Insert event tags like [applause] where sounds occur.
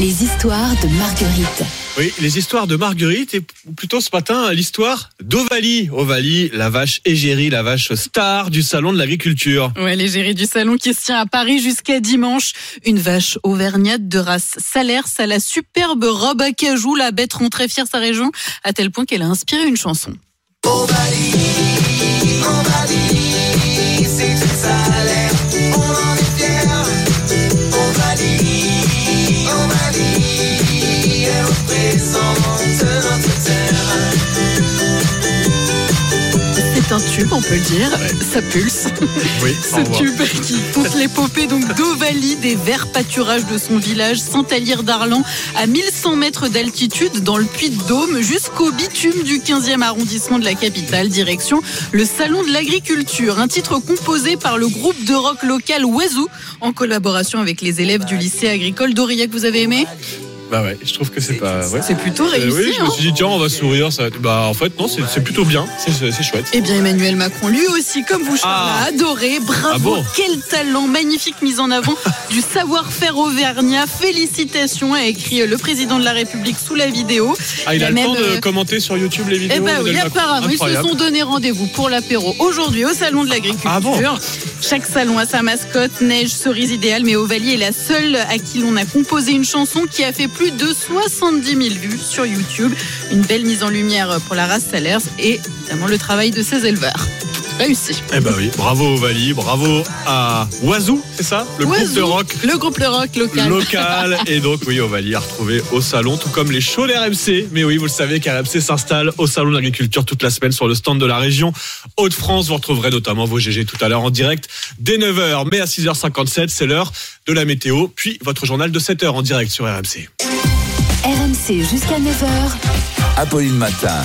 Les histoires de Marguerite. Oui, les histoires de Marguerite et plutôt ce matin l'histoire d'Ovalie. Ovalie, la vache égérie, la vache star du salon de l'agriculture. Ouais, l'égérie du salon qui se tient à Paris jusqu'à dimanche. Une vache auvergnate de race salaire, ça la superbe robe à cajou. La bête rend très fière sa région à tel point qu'elle a inspiré une chanson. C'est un tube, on peut le dire. Ça pulse. [laughs] Oui, Ce tube qui pousse l'épopée donc d'Ovalie, des verts pâturages de son village, Saint-Alire d'Arlan, à 1100 mètres d'altitude dans le Puy-de-Dôme, jusqu'au bitume du 15e arrondissement de la capitale, direction le Salon de l'Agriculture. Un titre composé par le groupe de rock local Oiseau, en collaboration avec les élèves du lycée agricole d'Aurillac. Vous avez aimé? Bah ouais, je trouve que c'est pas. Ouais. C'est plutôt Euh, réussi. oui, je me hein suis dit tiens, on va sourire. Ça... va être- Bah en fait non, c'est plutôt bien. C'est chouette. Eh bien, Emmanuel Macron, lui aussi, comme vous, Charles, Ah. a adoré. Bravo, Ah bon quel talent, magnifique mise en avant [laughs] du savoir-faire auvergnat. Félicitations, a écrit le président de la République sous la vidéo. Ah, il a a le même, temps de euh, commenter sur YouTube les vidéos. Eh ben oui, Macron. apparemment, ils se sont donné rendez-vous pour l'apéro aujourd'hui au salon de l'agriculture. Ah bon Chaque salon a sa mascotte, neige, cerise idéale, mais Ovalie est la seule à qui l'on a composé une chanson qui a fait plus de 70 000 vues sur YouTube. Une belle mise en lumière pour la race Salers et évidemment le travail de ses éleveurs. Réussi. Eh ben oui, bravo Ovalie, bravo à Oiseau, c'est ça? Le groupe de rock Le groupe Le Rock local. local. [laughs] Et donc, oui, Ovalie à retrouver au salon, tout comme les shows d'RMC. Mais oui, vous le savez qu'RMC s'installe au salon de l'agriculture toute la semaine sur le stand de la région Hauts-de-France. Vous retrouverez notamment vos GG tout à l'heure en direct dès 9h. Mais à 6h57, c'est l'heure de la météo. Puis votre journal de 7h en direct sur RMC. RMC jusqu'à 9h. Apolline Matin.